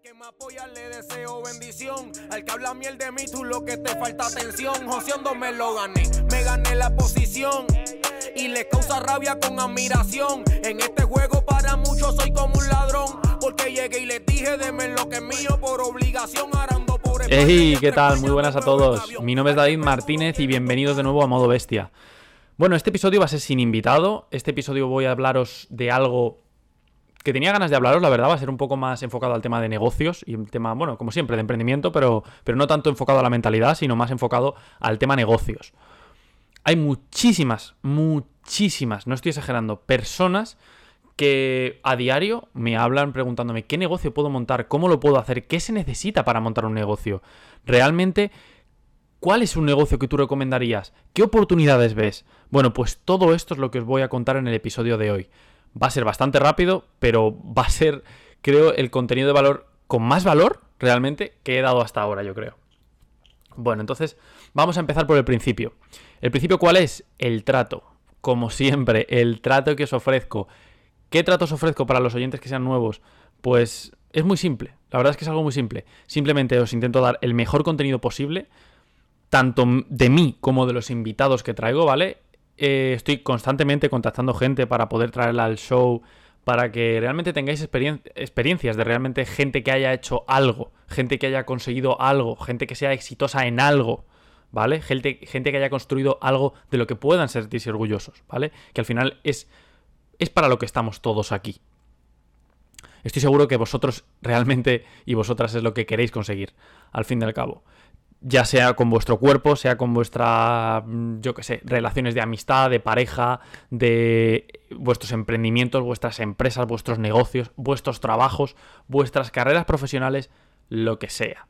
Al que me apoya le deseo bendición. Al que habla miel de mí, tú lo que te falta atención. Joseando me lo gané, me gané la posición. Y le causa rabia con admiración. En este juego para muchos soy como un ladrón. Porque llegué y les dije, deme lo que es mío por obligación, arando por Hey, ¿qué tal? Muy buenas a todos. Mi nombre es David Martínez y bienvenidos de nuevo a Modo Bestia. Bueno, este episodio va a ser sin invitado. Este episodio voy a hablaros de algo que tenía ganas de hablaros, la verdad, va a ser un poco más enfocado al tema de negocios y el tema, bueno, como siempre, de emprendimiento, pero, pero no tanto enfocado a la mentalidad, sino más enfocado al tema negocios. Hay muchísimas, muchísimas, no estoy exagerando, personas que a diario me hablan preguntándome qué negocio puedo montar, cómo lo puedo hacer, qué se necesita para montar un negocio. Realmente, ¿cuál es un negocio que tú recomendarías? ¿Qué oportunidades ves? Bueno, pues todo esto es lo que os voy a contar en el episodio de hoy. Va a ser bastante rápido, pero va a ser, creo, el contenido de valor con más valor realmente que he dado hasta ahora, yo creo. Bueno, entonces vamos a empezar por el principio. ¿El principio cuál es? El trato. Como siempre, el trato que os ofrezco. ¿Qué trato os ofrezco para los oyentes que sean nuevos? Pues es muy simple. La verdad es que es algo muy simple. Simplemente os intento dar el mejor contenido posible, tanto de mí como de los invitados que traigo, ¿vale? Eh, estoy constantemente contactando gente para poder traerla al show, para que realmente tengáis experiencias de realmente gente que haya hecho algo, gente que haya conseguido algo, gente que sea exitosa en algo, ¿vale? Gente, gente que haya construido algo de lo que puedan sentirse orgullosos, ¿vale? Que al final es, es para lo que estamos todos aquí. Estoy seguro que vosotros realmente y vosotras es lo que queréis conseguir, al fin y al cabo ya sea con vuestro cuerpo, sea con vuestra, mm, yo qué sé, relaciones de amistad, de pareja, de vuestros emprendimientos, vuestras empresas, vuestros negocios, vuestros trabajos, vuestras carreras profesionales, lo que sea.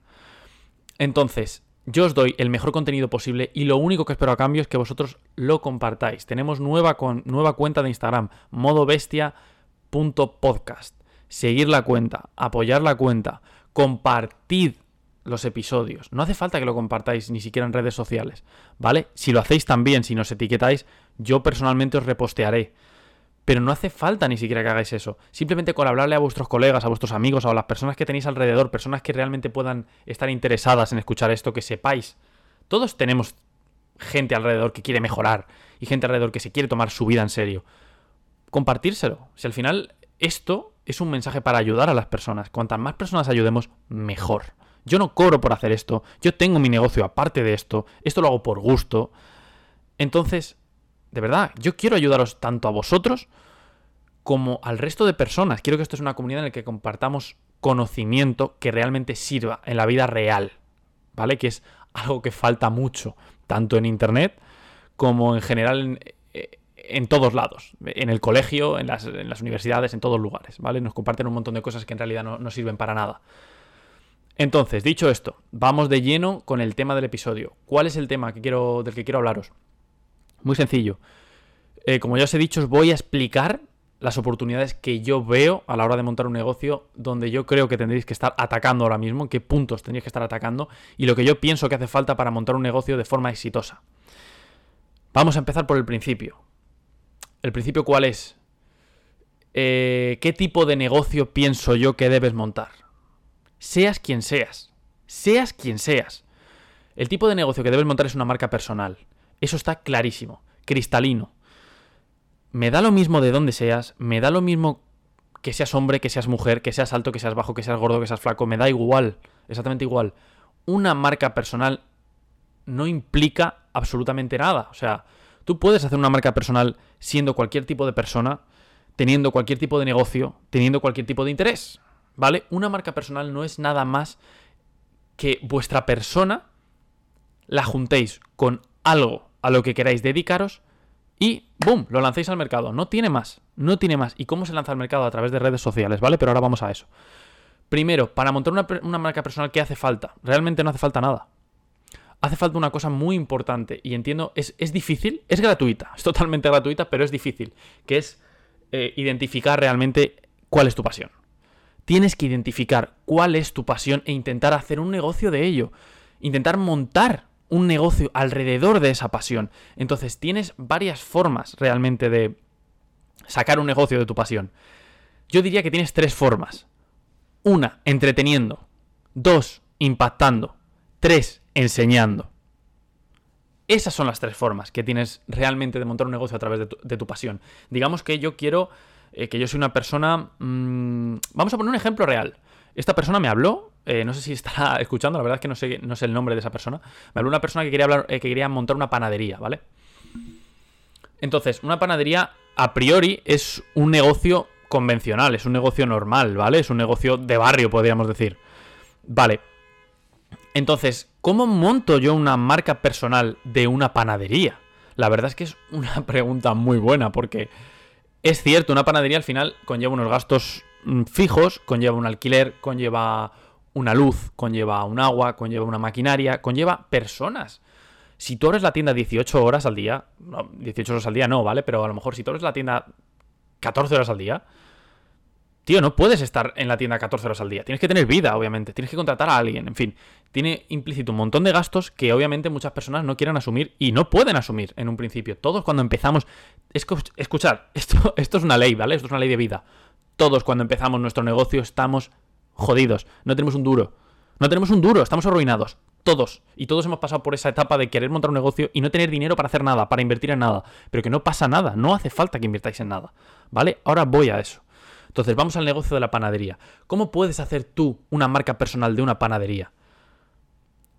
Entonces, yo os doy el mejor contenido posible y lo único que espero a cambio es que vosotros lo compartáis. Tenemos nueva, con, nueva cuenta de Instagram, modobestia.podcast. Seguir la cuenta, apoyar la cuenta, compartid los episodios. No hace falta que lo compartáis ni siquiera en redes sociales, ¿vale? Si lo hacéis también, si nos etiquetáis, yo personalmente os repostearé. Pero no hace falta ni siquiera que hagáis eso. Simplemente con hablarle a vuestros colegas, a vuestros amigos, a las personas que tenéis alrededor, personas que realmente puedan estar interesadas en escuchar esto, que sepáis. Todos tenemos gente alrededor que quiere mejorar y gente alrededor que se quiere tomar su vida en serio. Compartírselo. Si al final esto es un mensaje para ayudar a las personas. Cuantas más personas ayudemos, mejor. Yo no cobro por hacer esto, yo tengo mi negocio aparte de esto, esto lo hago por gusto. Entonces, de verdad, yo quiero ayudaros tanto a vosotros como al resto de personas. Quiero que esto es una comunidad en la que compartamos conocimiento que realmente sirva en la vida real, ¿vale? Que es algo que falta mucho, tanto en Internet como en general en, todos lados, en el colegio, en las, universidades, en todos lugares, ¿vale? Nos comparten un montón de cosas que en realidad no sirven para nada. Entonces, dicho esto, vamos de lleno con el tema del episodio. ¿Cuál es el tema que quiero, del que quiero hablaros? Muy sencillo. Eh, como ya os he dicho, os voy a explicar las oportunidades que yo veo a la hora de montar un negocio donde yo creo que tendréis que estar atacando ahora mismo, qué puntos tendréis que estar atacando y lo que yo pienso que hace falta para montar un negocio de forma exitosa. Vamos a empezar por el principio. ¿El principio cuál es? Eh, ¿Qué tipo de negocio pienso yo que debes montar? Seas quien seas. Seas quien seas. El tipo de negocio que debes montar es una marca personal. Eso está clarísimo, cristalino. Me da lo mismo de dónde seas, me da lo mismo que seas hombre, que seas mujer, que seas alto, que seas bajo, que seas gordo, que seas flaco, me da igual, exactamente igual. Una marca personal no implica absolutamente nada. O sea, tú puedes hacer una marca personal siendo cualquier tipo de persona, teniendo cualquier tipo de negocio, teniendo cualquier tipo de interés. ¿Vale? Una marca personal no es nada más que vuestra persona la juntéis con algo a lo que queráis dedicaros y ¡boom! Lo lancéis al mercado. No tiene más, no tiene más. ¿Y cómo se lanza al mercado? A través de redes sociales, ¿vale? Pero ahora vamos a eso. Primero, para montar una, marca personal, ¿qué hace falta? Realmente no hace falta nada. Hace falta una cosa muy importante y entiendo, es, difícil, es gratuita, es totalmente gratuita, pero es difícil, que es eh, identificar realmente cuál es tu pasión. Tienes que identificar cuál es tu pasión e intentar hacer un negocio de ello. Intentar montar un negocio alrededor de esa pasión. Entonces tienes varias formas realmente de sacar un negocio de tu pasión. Yo diría que tienes tres formas. Una, entreteniendo. Dos, impactando. Tres, enseñando. Esas son las tres formas que tienes realmente de montar un negocio a través de tu, pasión. Digamos que yo quiero, eh, que yo soy una persona... Mm, vamos a poner un ejemplo real. Esta persona me habló, eh, no sé si estará escuchando, la verdad es que no sé, no sé el nombre de esa persona. Me habló una persona que quería, hablar, eh, que quería montar una panadería, ¿vale? Entonces, una panadería a priori es un negocio convencional, es un negocio normal, ¿vale? Es un negocio de barrio, podríamos decir. Vale. Entonces, ¿Cómo monto yo una marca personal de una panadería? La verdad es que es una pregunta muy buena porque es cierto, una panadería al final conlleva unos gastos mm, fijos, conlleva un alquiler, conlleva una luz, conlleva un agua, conlleva una maquinaria, conlleva personas. Si tú abres la tienda 18 horas al día, no, 18 horas al día no, ¿vale? Pero a lo mejor si tú abres la tienda 14 horas al día, Tío, no puedes estar en la tienda 14 horas al día. Tienes que tener vida, obviamente. Tienes que contratar a alguien. En fin, tiene implícito un montón de gastos que obviamente muchas personas no quieren asumir y no pueden asumir en un principio. Todos cuando empezamos... Escuchar, esto, esto es una ley, ¿vale? Esto es una ley de vida. Todos cuando empezamos nuestro negocio estamos jodidos. No tenemos un duro. No tenemos un duro, estamos arruinados. Todos. Y todos hemos pasado por esa etapa de querer montar un negocio y no tener dinero para hacer nada, para invertir en nada. Pero que no pasa nada, no hace falta que invirtáis en nada. ¿Vale? Ahora voy a eso. Entonces, vamos al negocio de la panadería. ¿Cómo puedes hacer tú una marca personal de una panadería?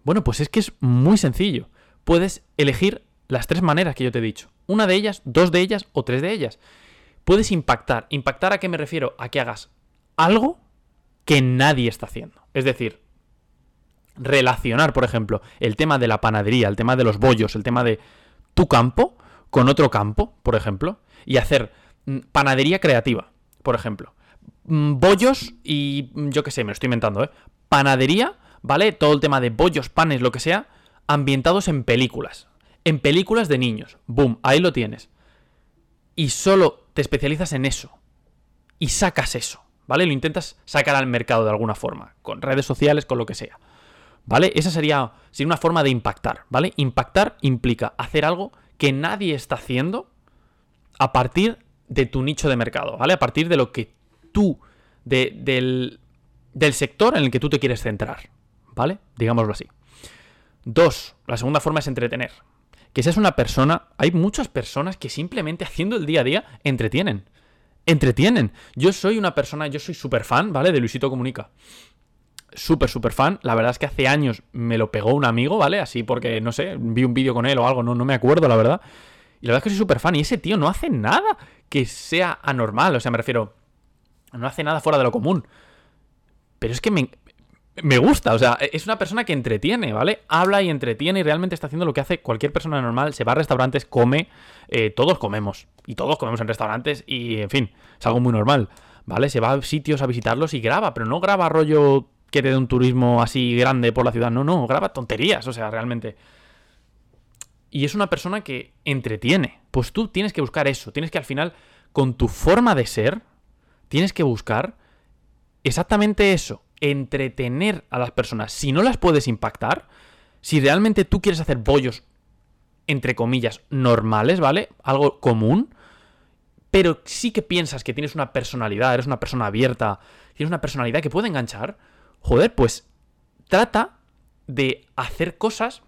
Bueno, pues es que es muy sencillo. Puedes elegir las tres maneras que yo te he dicho. Una de ellas, dos de ellas o tres de ellas. Puedes impactar. ¿Impactar a qué me refiero? A que hagas algo que nadie está haciendo. Es decir, relacionar, por ejemplo, el tema de la panadería, el tema de los bollos, el tema de tu campo con otro campo, por ejemplo, y hacer mm, panadería creativa por ejemplo. Mm, bollos y mm, yo qué sé, me lo estoy inventando, ¿eh? Panadería, ¿vale? Todo el tema de bollos, panes, lo que sea, ambientados en películas. En películas de niños. Boom, ahí lo tienes. Y solo te especializas en eso. Y sacas eso, ¿vale? Lo intentas sacar al mercado de alguna forma, con redes sociales, con lo que sea. ¿Vale? Esa sería, sería una forma de impactar, ¿vale? Impactar implica hacer algo que nadie está haciendo a partir de tu nicho de mercado, ¿vale? A partir de lo que tú, del, del sector en el que tú te quieres centrar, ¿vale? Digámoslo así. Dos, la segunda forma es entretener. Que seas una persona, hay muchas personas que simplemente haciendo el día a día entretienen. Entretienen. Yo soy una persona, yo soy súper fan, ¿vale? De Luisito Comunica. Súper, súper fan. La verdad es que hace años me lo pegó un amigo, ¿vale? Así porque, no sé, vi un vídeo con él o algo, no, no me acuerdo, la verdad. Y la verdad es que soy súper fan. Y ese tío no hace nada que sea anormal. O sea, me refiero. No hace nada fuera de lo común. Pero es que me, me gusta. O sea, es una persona que entretiene, ¿vale? Habla y entretiene y realmente está haciendo lo que hace cualquier persona normal. Se va a restaurantes, come. Eh, todos comemos. Y todos comemos en restaurantes. Y, en fin, es algo muy normal. ¿Vale? Se va a sitios a visitarlos y graba. Pero no graba rollo que te dé un turismo así grande por la ciudad. No, no. Graba tonterías. O sea, realmente y es una persona que entretiene. Pues tú tienes que buscar eso, tienes que al final, con tu forma de ser, tienes que buscar exactamente eso, entretener a las personas. Si no las puedes impactar, si realmente tú quieres hacer bollos, entre comillas, normales, ¿vale? Algo común, pero sí que piensas que tienes una personalidad, eres una persona abierta, tienes una personalidad que puede enganchar, joder, pues trata de hacer cosas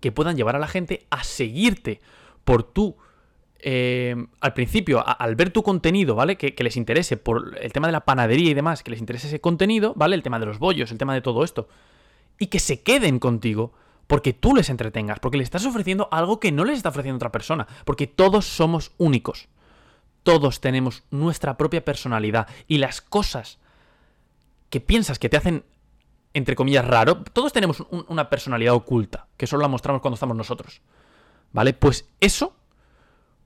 que puedan llevar a la gente a seguirte por tu... Eh, al principio, al ver tu contenido, ¿vale? Que, les interese por el tema de la panadería y demás, que les interese ese contenido, ¿vale? El tema de los bollos, el tema de todo esto. Y que se queden contigo porque tú les entretengas, porque le estás ofreciendo algo que no les está ofreciendo otra persona, porque todos somos únicos. Todos tenemos nuestra propia personalidad y las cosas que piensas que te hacen entre comillas, raro. Todos tenemos una personalidad oculta, que solo la mostramos cuando estamos nosotros. ¿Vale? Pues eso,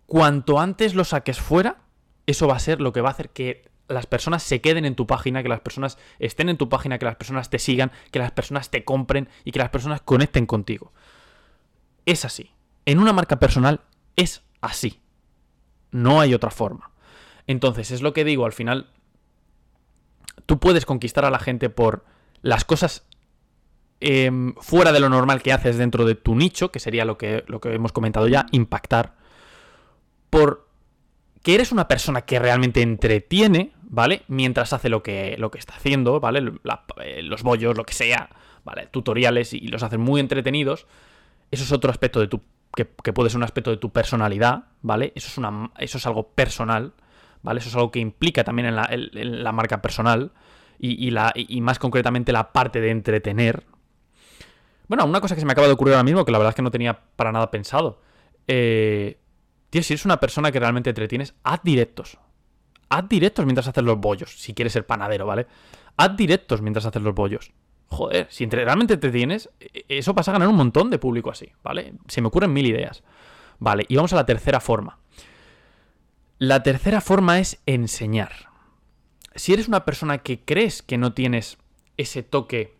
cuanto antes lo saques fuera, eso va a ser lo que va a hacer que las personas se queden en tu página, que las personas estén en tu página, que las personas te sigan, que las personas te compren y que las personas conecten contigo. Es así. En una marca personal es así. No hay otra forma. Entonces, es lo que digo, al final, tú puedes conquistar a la gente por las cosas em, fuera de lo normal que haces dentro de tu nicho, que sería lo que, lo que hemos comentado ya, impactar, por que eres una persona que realmente entretiene, ¿vale? Mientras hace lo que, lo que está haciendo, ¿vale? Eh, los bollos, lo que sea, ¿vale? Tutoriales y los hacen muy entretenidos. Eso es otro aspecto de tu. Que, puede ser un aspecto de tu personalidad, ¿vale? Eso es, una, eso es algo personal, ¿vale? Eso es algo que implica también en la, marca personal y, la, y más concretamente la parte de entretener. Bueno, una cosa que se me acaba de ocurrir ahora mismo, que la verdad es que no tenía para nada pensado. Eh, tío, si eres una persona que realmente entretienes, haz directos. Haz directos mientras haces los bollos, si quieres ser panadero, ¿vale? Haz directos mientras haces los bollos. Joder, si realmente te tienes, e, eso pasa a ganar un montón de público así, ¿vale? Se me ocurren mil ideas. Vale, y vamos a la tercera forma. La tercera forma es enseñar. Si eres una persona que crees que no tienes ese toque,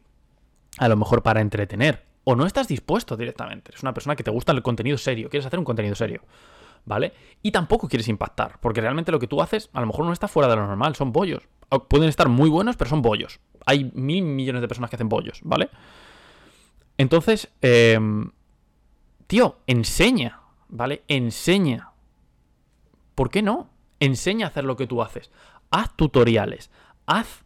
a lo mejor para entretener, o no estás dispuesto directamente, eres una persona que te gusta el contenido serio, quieres hacer un contenido serio, ¿vale? Y tampoco quieres impactar, porque realmente lo que tú haces a lo mejor no está fuera de lo normal, son bollos. Pueden estar muy buenos, pero son bollos. Hay mil millones de personas que hacen bollos, ¿vale? Entonces, em, tío, enseña, ¿vale? Enseña. ¿Por qué no? Enseña a hacer lo que tú haces. Haz tutoriales, haz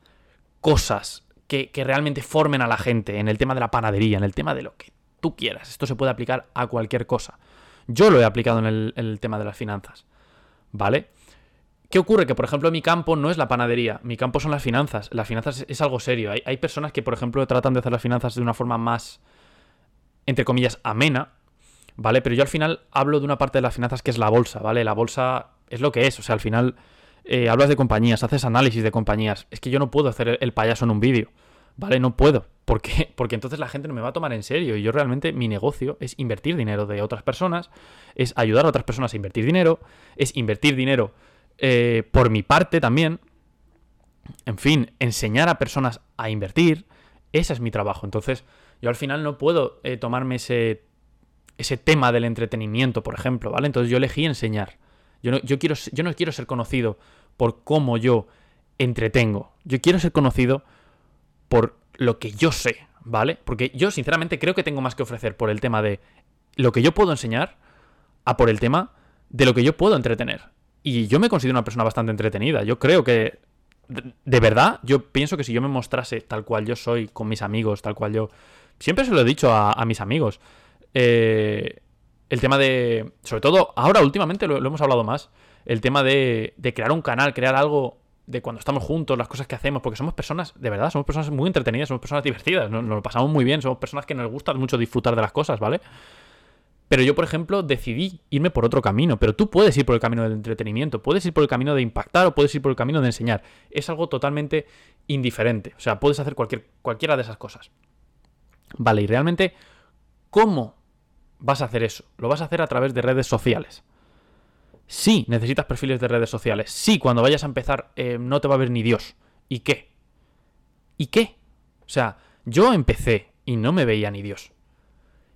cosas que, realmente formen a la gente en el tema de la panadería, en el tema de lo que tú quieras. Esto se puede aplicar a cualquier cosa. Yo lo he aplicado en el, tema de las finanzas, ¿vale? ¿Qué ocurre? Que, por ejemplo, mi campo no es la panadería, mi campo son las finanzas. Las finanzas es, algo serio. Hay, personas que, por ejemplo, tratan de hacer las finanzas de una forma más, entre comillas, amena, ¿vale? Pero yo al final hablo de una parte de las finanzas que es la bolsa, ¿vale? La bolsa es lo que es, o sea, al final eh, hablas de compañías, haces análisis de compañías. Es que yo no puedo hacer el payaso en un vídeo, ¿vale? No puedo. ¿Por qué? Porque entonces la gente no me va a tomar en serio. Y yo realmente, mi negocio es invertir dinero de otras personas, es ayudar a otras personas a invertir dinero, es invertir dinero eh, por mi parte también. En fin, enseñar a personas a invertir. Ese es mi trabajo. Entonces, yo al final no puedo eh, tomarme ese, ese tema del entretenimiento, por ejemplo, ¿vale? Entonces yo elegí enseñar. Yo no, yo, quiero, yo no quiero ser conocido por cómo yo entretengo. Yo quiero ser conocido por lo que yo sé, ¿vale? Porque yo sinceramente creo que tengo más que ofrecer por el tema de lo que yo puedo enseñar a por el tema de lo que yo puedo entretener. Y yo me considero una persona bastante entretenida. Yo creo que, de, verdad, yo pienso que si yo me mostrase tal cual yo soy con mis amigos, tal cual yo... Siempre se lo he dicho a, mis amigos. Eh, el tema de... Sobre todo, ahora últimamente lo, hemos hablado más. El tema de, de crear un canal, crear algo de cuando estamos juntos, las cosas que hacemos, porque somos personas, de verdad, somos personas muy entretenidas, somos personas divertidas, nos, lo pasamos muy bien, somos personas que nos gusta mucho disfrutar de las cosas, ¿vale? Pero yo, por ejemplo, decidí irme por otro camino. Pero tú puedes ir por el camino del entretenimiento, puedes ir por el camino de impactar o puedes ir por el camino de enseñar. Es algo totalmente indiferente. O sea, puedes hacer cualquier, cualquiera de esas cosas. Vale, y realmente, ¿cómo vas a hacer eso? Lo vas a hacer a través de redes sociales. Sí, necesitas perfiles de redes sociales. Sí, cuando vayas a empezar eh, no te va a ver ni Dios. ¿Y qué? ¿Y qué? O sea, yo empecé y no me veía ni Dios.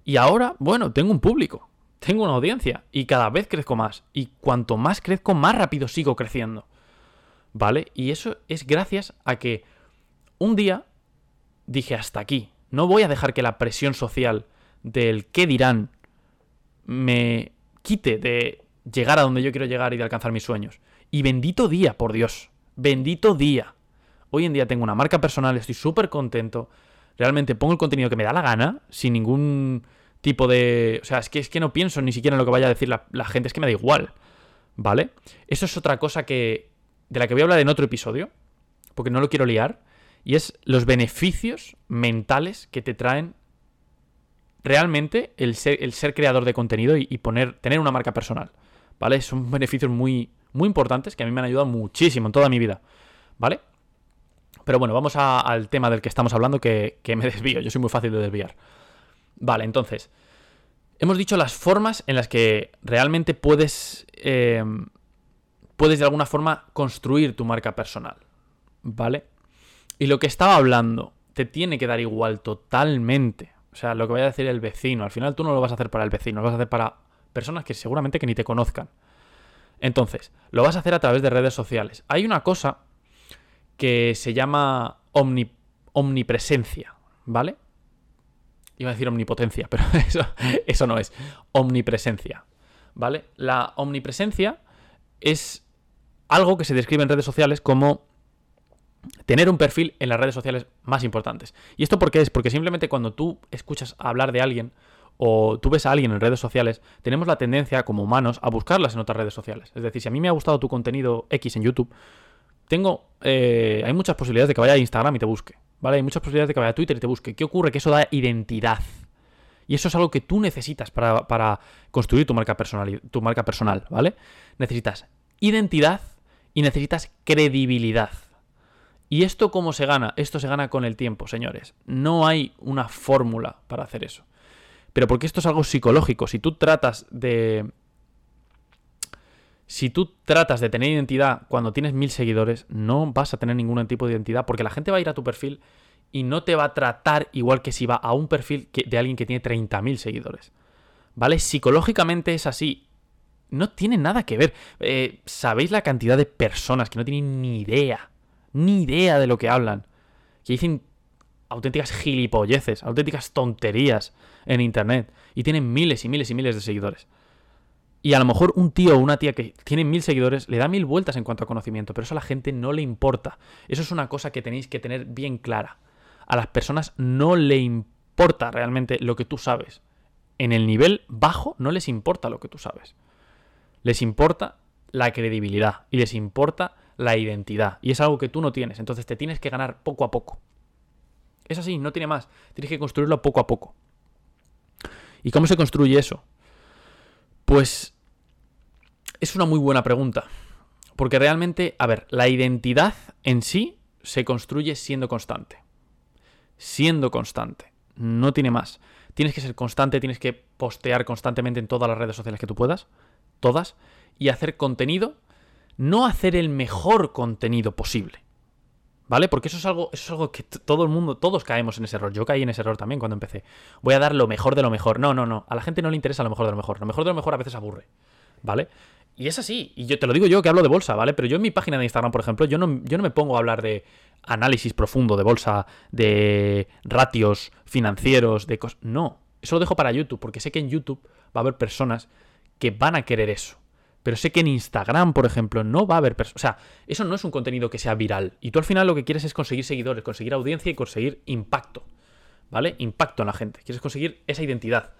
Y ahora, bueno, tengo un público, tengo una audiencia y cada vez crezco más. Y cuanto más crezco, más rápido sigo creciendo. ¿Vale? Y eso es gracias a que un día dije hasta aquí. No voy a dejar que la presión social del qué dirán me quite de llegar a donde yo quiero llegar y de alcanzar mis sueños. Y bendito día, por Dios. Bendito día. Hoy en día tengo una marca personal, estoy súper contento. Realmente pongo el contenido que me da la gana, sin ningún tipo de... O sea, es que, es que no pienso ni siquiera en lo que vaya a decir la, gente, es que me da igual. ¿Vale? Eso es otra cosa que... de la que voy a hablar en otro episodio, porque no lo quiero liar, y es los beneficios mentales que te traen realmente el ser, el ser creador de contenido y, y, poner, tener una marca personal. ¿Vale? Son beneficios muy, muy importantes que a mí me han ayudado muchísimo en toda mi vida, ¿vale? Pero bueno, vamos al tema del que estamos hablando que, me desvío, yo soy muy fácil de desviar. Vale, entonces, hemos dicho las formas en las que realmente puedes, eh, puedes de alguna forma construir tu marca personal, ¿vale? Y lo que estaba hablando te tiene que dar igual totalmente. O sea, lo que vaya a decir el vecino, al final tú no lo vas a hacer para el vecino, lo vas a hacer para personas que seguramente que ni te conozcan. Entonces, lo vas a hacer a través de redes sociales. Hay una cosa que se llama omnipresencia, ¿vale? Iba a decir omnipotencia, pero eso, eso no es. Omnipresencia, ¿vale? La omnipresencia es algo que se describe en redes sociales como tener un perfil en las redes sociales más importantes. ¿Y esto por qué es? Porque simplemente cuando tú escuchas hablar de alguien o tú ves a alguien en redes sociales, tenemos la tendencia como humanos a buscarlas en otras redes sociales. Es decir, si a mí me ha gustado tu contenido X en YouTube, tengo, eh, hay muchas posibilidades de que vaya a Instagram y te busque, ¿vale? Hay muchas posibilidades de que vaya a Twitter y te busque. ¿Qué ocurre? Que eso da identidad. Y eso es algo que tú necesitas para, para construir tu marca, personal, tu marca personal, ¿vale? Necesitas identidad y necesitas credibilidad. ¿Y esto cómo se gana? Esto se gana con el tiempo, señores. No hay una fórmula para hacer eso. Pero porque esto es algo psicológico. Si tú tratas de. Si tú tratas de tener identidad cuando tienes mil seguidores, no vas a tener ningún tipo de identidad porque la gente va a ir a tu perfil y no te va a tratar igual que si va a un perfil de alguien que tiene 30.000 seguidores. ¿Vale? Psicológicamente es así. No tiene nada que ver. Eh, ¿Sabéis la cantidad de personas que no tienen ni idea? Ni idea de lo que hablan. Que dicen auténticas gilipolleces, auténticas tonterías en internet. Y tienen miles y miles y miles de seguidores. Y a lo mejor un tío o una tía que tiene mil seguidores le da mil vueltas en cuanto a conocimiento, pero eso a la gente no le importa. Eso es una cosa que tenéis que tener bien clara. A las personas no le importa realmente lo que tú sabes. En el nivel bajo no les importa lo que tú sabes. Les importa la credibilidad y les importa la identidad. Y es algo que tú no tienes. Entonces te tienes que ganar poco a poco. Es así, no tiene más. Tienes que construirlo poco a poco. ¿Y cómo se construye eso? Pues es una muy buena pregunta. Porque realmente, a ver, la identidad en sí se construye siendo constante. Siendo constante. No tiene más. Tienes que ser constante, tienes que postear constantemente en todas las redes sociales que tú puedas. Todas. Y hacer contenido. No hacer el mejor contenido posible. ¿Vale? Porque eso es algo, es algo que todo el mundo, todos caemos en ese error. Yo caí en ese error también cuando empecé. Voy a dar lo mejor de lo mejor. No, no, no. A la gente no le interesa lo mejor de lo mejor. Lo mejor de lo mejor a veces aburre. ¿Vale? Y es así. Y yo te lo digo yo que hablo de bolsa, ¿vale? Pero yo en mi página de Instagram, por ejemplo, yo no, yo no me pongo a hablar de análisis profundo de bolsa, de ratios financieros, de cosas. No. Eso lo dejo para YouTube, porque sé que en YouTube va a haber personas que van a querer eso. Pero sé que en Instagram, por ejemplo, no va a haber personas. O sea, eso no es un contenido que sea viral. Y tú al final lo que quieres es conseguir seguidores, conseguir audiencia y conseguir impacto. ¿Vale? Impacto en la gente. Quieres conseguir esa identidad.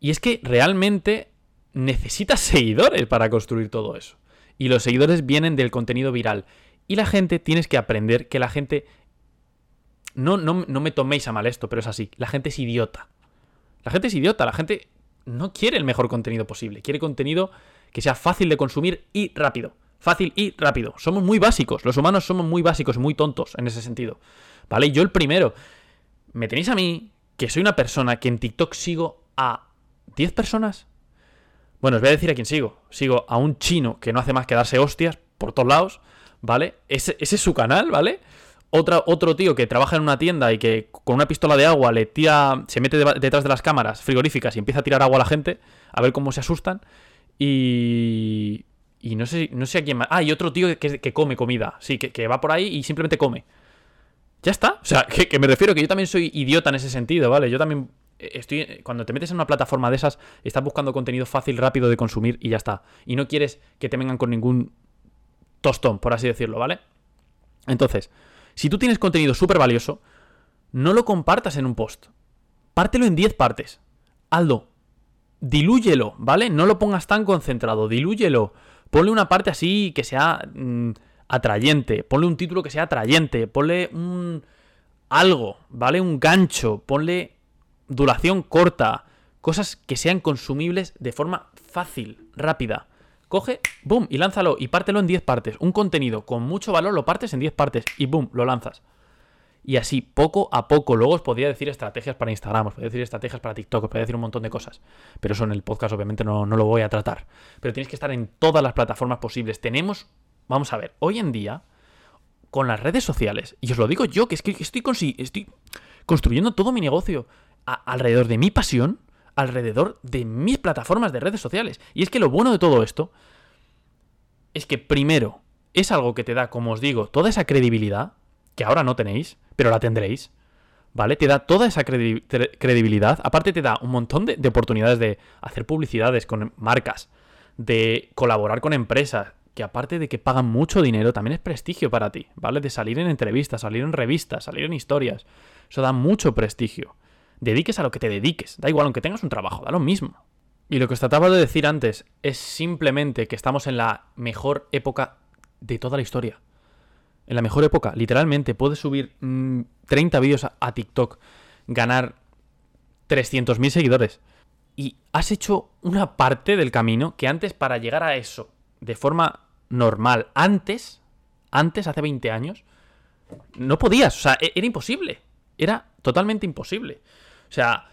Y es que realmente necesitas seguidores para construir todo eso. Y los seguidores vienen del contenido viral. Y la gente, tienes que aprender que la gente... No, no, no me toméis a mal esto, pero es así. La gente es idiota. La gente es idiota. La gente no quiere el mejor contenido posible. Quiere contenido que sea fácil de consumir y rápido. Fácil y rápido. Somos muy básicos. Los humanos somos muy básicos, muy tontos en ese sentido. ¿Vale? Yo el primero. Me tenéis a mí, que soy una persona que en TikTok sigo a 10 personas. Bueno, os voy a decir a quién sigo. Sigo a un chino que no hace más que darse hostias por todos lados. ¿Vale? Ese, ese es su canal, ¿vale? Otro tío que trabaja en una tienda y que con una pistola de agua le tira, se mete detrás de las cámaras frigoríficas y empieza a tirar agua a la gente, a ver cómo se asustan. Y. Y no sé, no sé a quién más. Ah, y otro tío que, come comida. Sí, que, va por ahí y simplemente come. Ya está. O sea, que, que, me refiero que yo también soy idiota en ese sentido, ¿vale? Yo también estoy. Cuando te metes en una plataforma de esas, estás buscando contenido fácil, rápido de consumir y ya está. Y no quieres que te vengan con ningún tostón, por así decirlo, ¿vale? Entonces, si tú tienes contenido súper valioso, no lo compartas en un post. Pártelo en 10 partes. Aldo, dilúyelo, ¿vale? No lo pongas tan concentrado, dilúyelo. Ponle una parte así que sea mm, atrayente, ponle un título que sea atrayente, ponle un algo, ¿vale? Un gancho, ponle duración corta, cosas que sean consumibles de forma fácil, rápida. Coge, boom, y lánzalo y pártelo en 10 partes. Un contenido con mucho valor lo partes en 10 partes y boom, lo lanzas. Y así, poco a poco. Luego os podría decir estrategias para Instagram, os podría decir estrategias para TikTok, os podría decir un montón de cosas. Pero eso en el podcast obviamente no, no lo voy a tratar. Pero tienes que estar en todas las plataformas posibles. Tenemos, vamos a ver, hoy en día, con las redes sociales, y os lo digo yo, que es que estoy, estoy construyendo todo mi negocio alrededor de mi pasión, alrededor de mis plataformas de redes sociales. Y es que lo bueno de todo esto es que primero es algo que te da, como os digo, toda esa credibilidad, que ahora no tenéis, pero la tendréis. ¿Vale? Te da toda esa credibilidad. Aparte te da un montón de, oportunidades de hacer publicidades con marcas. de colaborar con empresas, que aparte de que pagan mucho dinero, también es prestigio para ti, ¿vale? De salir en entrevistas, salir en revistas, salir en historias. Eso da mucho prestigio. Dediques a lo que te dediques, da igual, aunque tengas un trabajo, da lo mismo. Y lo que os trataba de decir antes es simplemente que estamos en la mejor época de toda la historia. En la mejor época, literalmente, puedes subir 30 mm, vídeos a, a, TikTok, ganar 300.000 seguidores. Y has hecho una parte del camino que antes para llegar a eso de forma normal antes, antes, hace 20 años, no podías, o sea, e-, era imposible. Era totalmente imposible. O sea,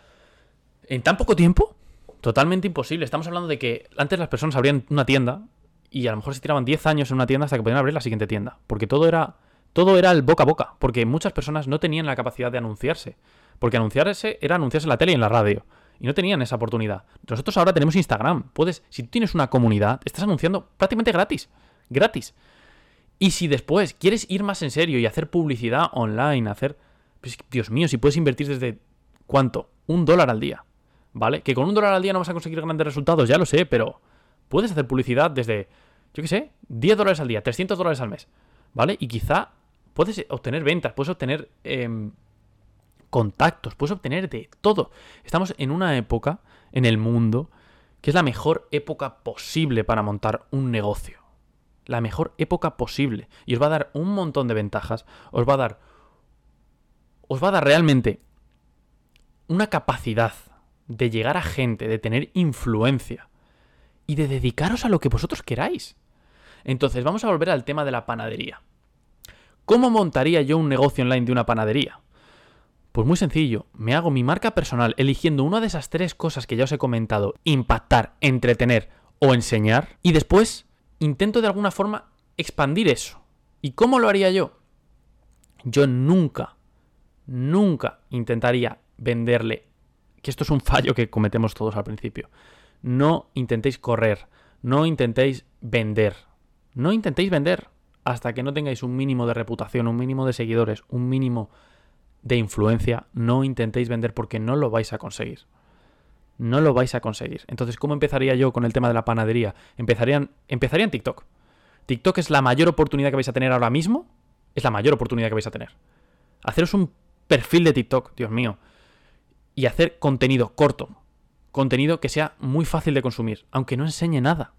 en tan poco tiempo, totalmente imposible. Estamos hablando de que antes las personas abrían una tienda y a lo mejor se tiraban 10 años en una tienda hasta que podían abrir la siguiente tienda. Porque todo era, todo era el boca a boca. Porque muchas personas no tenían la capacidad de anunciarse. Porque anunciarse era anunciarse en la tele y en la radio. Y no tenían esa oportunidad. Nosotros ahora tenemos Instagram. Puedes, si tú tienes una comunidad, estás anunciando prácticamente gratis gratis. Y si después quieres ir más en serio y hacer publicidad online, hacer... Pues, Dios mío, si puedes invertir desde... ¿Cuánto? Un dólar al día. ¿Vale? Que con un dólar al día no vas a conseguir grandes resultados, ya lo sé, pero puedes hacer publicidad desde, yo qué sé, 10 dólares al día, 300 dólares al mes. ¿Vale? Y quizá puedes obtener ventas, puedes obtener em, contactos, puedes obtener de todo. Estamos en una época en el mundo que es la mejor época posible para montar un negocio la mejor época posible. Y os va a dar un montón de ventajas. Os va a dar. Os va a dar realmente una capacidad de llegar a gente, de tener influencia y de dedicaros a lo que vosotros queráis. Entonces, vamos a volver al tema de la panadería. ¿Cómo montaría yo un negocio online de una panadería? Pues muy sencillo, me hago mi marca personal eligiendo una de esas tres cosas que ya os he comentado, impactar, entretener o enseñar, y después intento de alguna forma expandir eso. ¿Y cómo lo haría yo? Yo nunca, nunca intentaría venderle, que esto es un fallo que cometemos todos al principio. No intentéis correr, no intentéis vender, no intentéis vender hasta que no tengáis un mínimo de reputación, un mínimo de seguidores, un mínimo de influencia, no intentéis vender porque no lo vais a conseguir no lo vais a conseguir. Entonces, ¿cómo empezaría yo con el tema de la panadería? Empezarían, empezaría en TikTok. TikTok es la mayor oportunidad que vais a tener ahora mismo. Es la mayor oportunidad que vais a tener. Haceros un perfil de TikTok, Dios mío. Y hacer contenido corto. Contenido que sea muy fácil de consumir. Aunque no enseñe nada.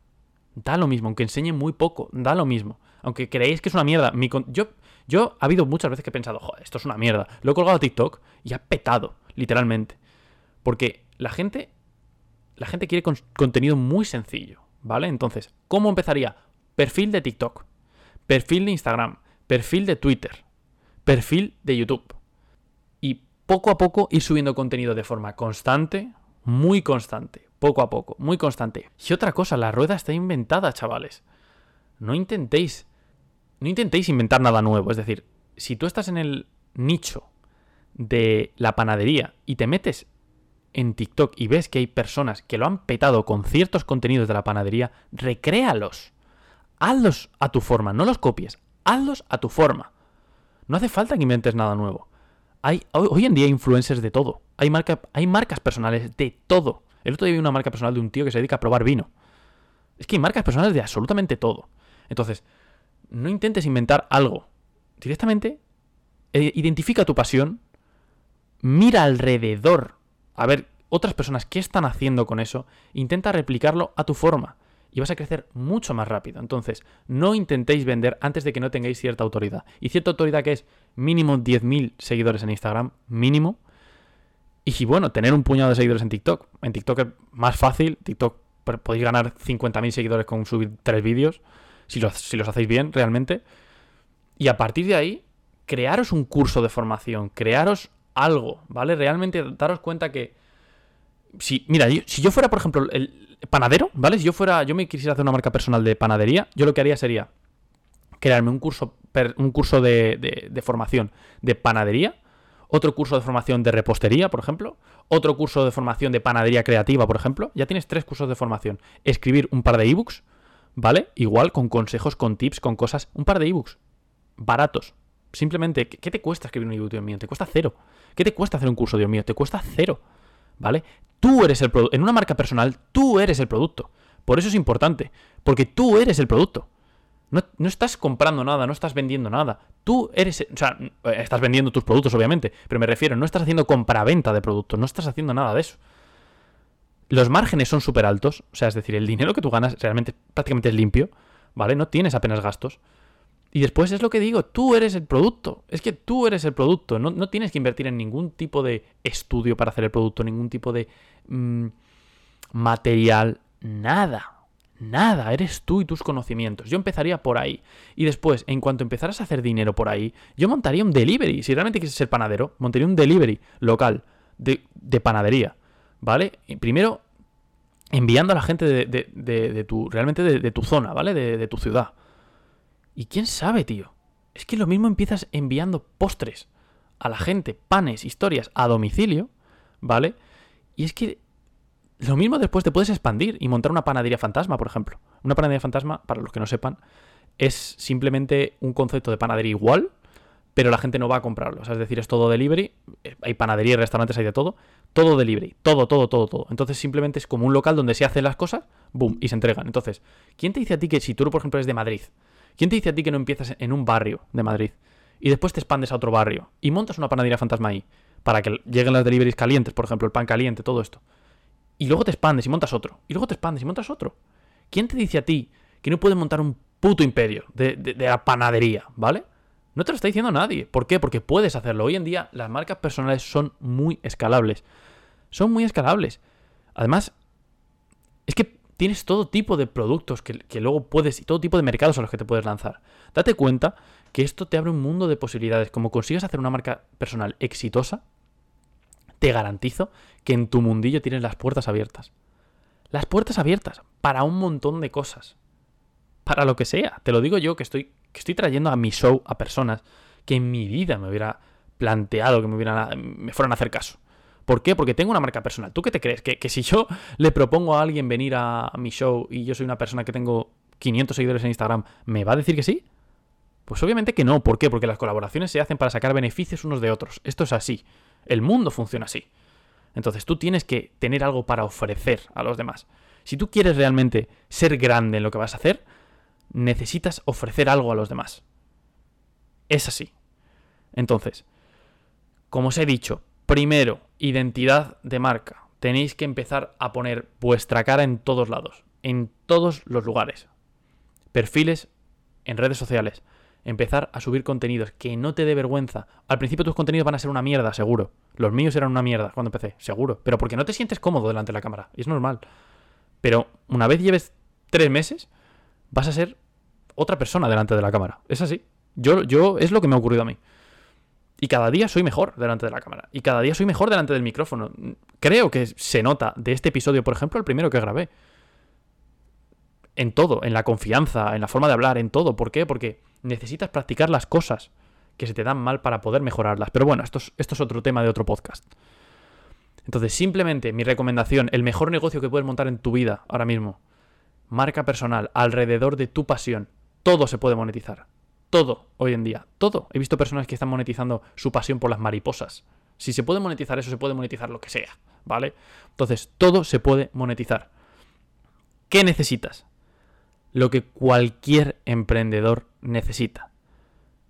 Da lo mismo. Aunque enseñe muy poco. Da lo mismo. Aunque creéis que es una mierda. yo, yo ha habido muchas veces que he pensado, joder, esto es una mierda. Lo he colgado a TikTok y ha petado, literalmente. Porque la gente, la gente quiere contenido muy sencillo, ¿vale? Entonces, ¿cómo empezaría? Perfil de TikTok, perfil de Instagram, perfil de Twitter, perfil de YouTube. Poco a poco ir subiendo contenido de forma constante, muy constante, poco a poco, muy constante. Y otra cosa, la rueda está inventada, chavales. No intentéis, no intentéis inventar nada nuevo. Es decir, si tú estás en el nicho de la panadería y te metes en TikTok y ves que hay personas que lo han petado con ciertos contenidos de la panadería, recréalos. Hazlos a tu forma, no los copies, hazlos a tu forma. No hace falta que inventes nada nuevo. Hay, hoy, en día hay influencers de todo. Hay, hay marcas personales de todo. El otro día vi una marca personal de un tío que se dedica a probar vino. Es que hay marcas personales de absolutamente todo. Entonces, no intentes inventar algo. Directamente, eh, identifica tu pasión, mira alrededor a ver otras personas qué están haciendo con eso, intenta replicarlo a tu forma y vas a crecer mucho más rápido. Entonces, no intentéis vender antes de que no tengáis cierta autoridad. Y cierta autoridad que es mínimo 10.000 seguidores en Instagram, mínimo. Y bueno, tener un puñado de seguidores en TikTok. En TikTok es más fácil. TikTok podéis ganar 50.000 seguidores con subir tres vídeos, si los, si los hacéis bien realmente. Y a partir de ahí, crearos un curso de formación, crearos algo, ¿vale? Realmente daros cuenta que. Si, mira, si yo fuera, por ejemplo, el panadero, ¿vale? Si yo fuera, yo me quisiera hacer una marca personal de panadería, yo lo que haría sería crearme un curso, un curso de, de formación de panadería, otro curso de formación de repostería, por ejemplo, otro curso de formación de panadería creativa, por ejemplo. Ya tienes tres cursos de formación. Escribir un par de ebooks, ¿vale? Igual con consejos, con tips, con cosas. Un par de ebooks. Baratos. Simplemente, ¿qué te cuesta escribir un ebook, Dios mío? Te cuesta cero. ¿Qué te cuesta hacer un curso, Dios mío? Te cuesta cero. ¿Vale? Tú eres el producto. En una marca personal, tú eres el producto. Por eso es importante, porque tú eres el producto. No, no, estás comprando nada, no estás vendiendo nada. Tú eres. O sea, estás vendiendo tus productos, obviamente. Pero me refiero, no estás haciendo compraventa de productos, no estás haciendo nada de eso. Los márgenes son súper altos. O sea, es decir, el dinero que tú ganas realmente prácticamente es limpio. ¿Vale? No tienes apenas gastos. Y después es lo que digo, tú eres el producto. Es que tú eres el producto. No, tienes que invertir en ningún tipo de estudio para hacer el producto, ningún tipo de mm, material, nada. Nada, eres tú y tus conocimientos. Yo empezaría por ahí. Y después, en cuanto empezaras a hacer dinero por ahí, yo montaría un delivery. Si realmente quieres ser panadero, montaría un delivery local de, panadería. ¿Vale? primero, enviando a la gente de, tu, realmente de, tu zona, ¿vale? de tu ciudad. Y quién sabe, tío. Es que lo mismo empiezas enviando postres a la gente, panes, historias a domicilio, ¿vale? Y es que lo mismo después te puedes expandir y montar una panadería fantasma, por ejemplo. Una panadería fantasma, para los que no sepan, es simplemente un concepto de panadería igual, pero la gente no va a comprarlo. es decir, es todo delivery. Eh, hay panadería, restaurantes, hay de todo. Todo delivery. Todo, todo, todo, todo. Entonces simplemente es como un local donde se hacen las cosas, boom, y se entregan. Entonces, ¿quién te dice a ti que si tú, por ejemplo, eres de Madrid ¿Quién te dice a ti que no empiezas en un barrio de Madrid y después te expandes a otro barrio y montas una panadería fantasma ahí para que lleguen las deliveries calientes, por ejemplo, el pan caliente, todo esto? Y luego te expandes y montas otro. Y luego te expandes y montas otro. ¿Quién te dice a ti que no puedes montar un puto imperio de, de la panadería, ¿vale? No te lo está diciendo nadie. ¿Por qué? Porque puedes hacerlo. Hoy en día las marcas personales son muy escalables. Son muy escalables. Además, es que tienes todo tipo de productos que, luego puedes y todo tipo de mercados a los que te puedes lanzar. Date cuenta que esto te abre un mundo de posibilidades. Como consigas hacer una marca personal exitosa, te garantizo que en tu mundillo tienes las puertas abiertas. Las puertas abiertas para un montón de cosas. Para lo que sea. Te lo digo yo que estoy, que estoy trayendo a mi show a personas que en mi vida me hubiera planteado que me, hubieran, me fueran a hacer caso. ¿Por qué? Porque tengo una marca personal. ¿Tú qué te crees? ¿Que, si yo le propongo a alguien venir a, mi show y yo soy una persona que tengo 500 seguidores en Instagram, ¿me va a decir que sí? Pues obviamente que no. ¿Por qué? Porque las colaboraciones se hacen para sacar beneficios unos de otros. Esto es así. El mundo funciona así. Entonces tú tienes que tener algo para ofrecer a los demás. Si tú quieres realmente ser grande en lo que vas a hacer, necesitas ofrecer algo a los demás. Es así. Entonces, como os he dicho, Primero, identidad de marca. Tenéis que empezar a poner vuestra cara en todos lados, en todos los lugares. Perfiles en redes sociales. Empezar a subir contenidos que no te dé vergüenza. Al principio tus contenidos van a ser una mierda, seguro. Los míos eran una mierda cuando empecé, seguro. Pero porque no te sientes cómodo delante de la cámara. Es normal. Pero una vez lleves tres meses, vas a ser otra persona delante de la cámara. Es así. Yo, yo, es lo que me ha ocurrido a mí. Y cada día soy mejor delante de la cámara. Y cada día soy mejor delante del micrófono. Creo que se nota de este episodio, por ejemplo, el primero que grabé. En todo, en la confianza, en la forma de hablar, en todo. ¿Por qué? Porque necesitas practicar las cosas que se te dan mal para poder mejorarlas. Pero bueno, esto es, esto es otro tema de otro podcast. Entonces, simplemente mi recomendación, el mejor negocio que puedes montar en tu vida ahora mismo, marca personal alrededor de tu pasión. Todo se puede monetizar. Todo hoy en día, todo. He visto personas que están monetizando su pasión por las mariposas. Si se puede monetizar eso, se puede monetizar lo que sea, ¿vale? Entonces, todo se puede monetizar. ¿Qué necesitas? Lo que cualquier emprendedor necesita.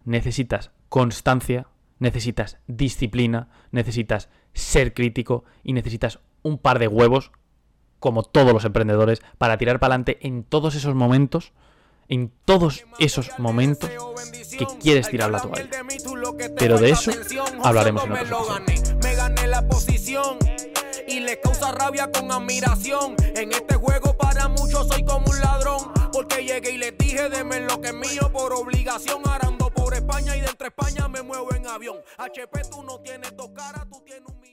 Necesitas constancia, necesitas disciplina, necesitas ser crítico y necesitas un par de huevos, como todos los emprendedores, para tirar para adelante en todos esos momentos en todos esos momentos que quieres tirar la toalla. Pero de eso hablaremos en otro Me y le causa rabia con les lo que es mío por obligación. Arando por España y dentro de España me muevo en avión. HP tú no tienes dos caras, tú tienes un...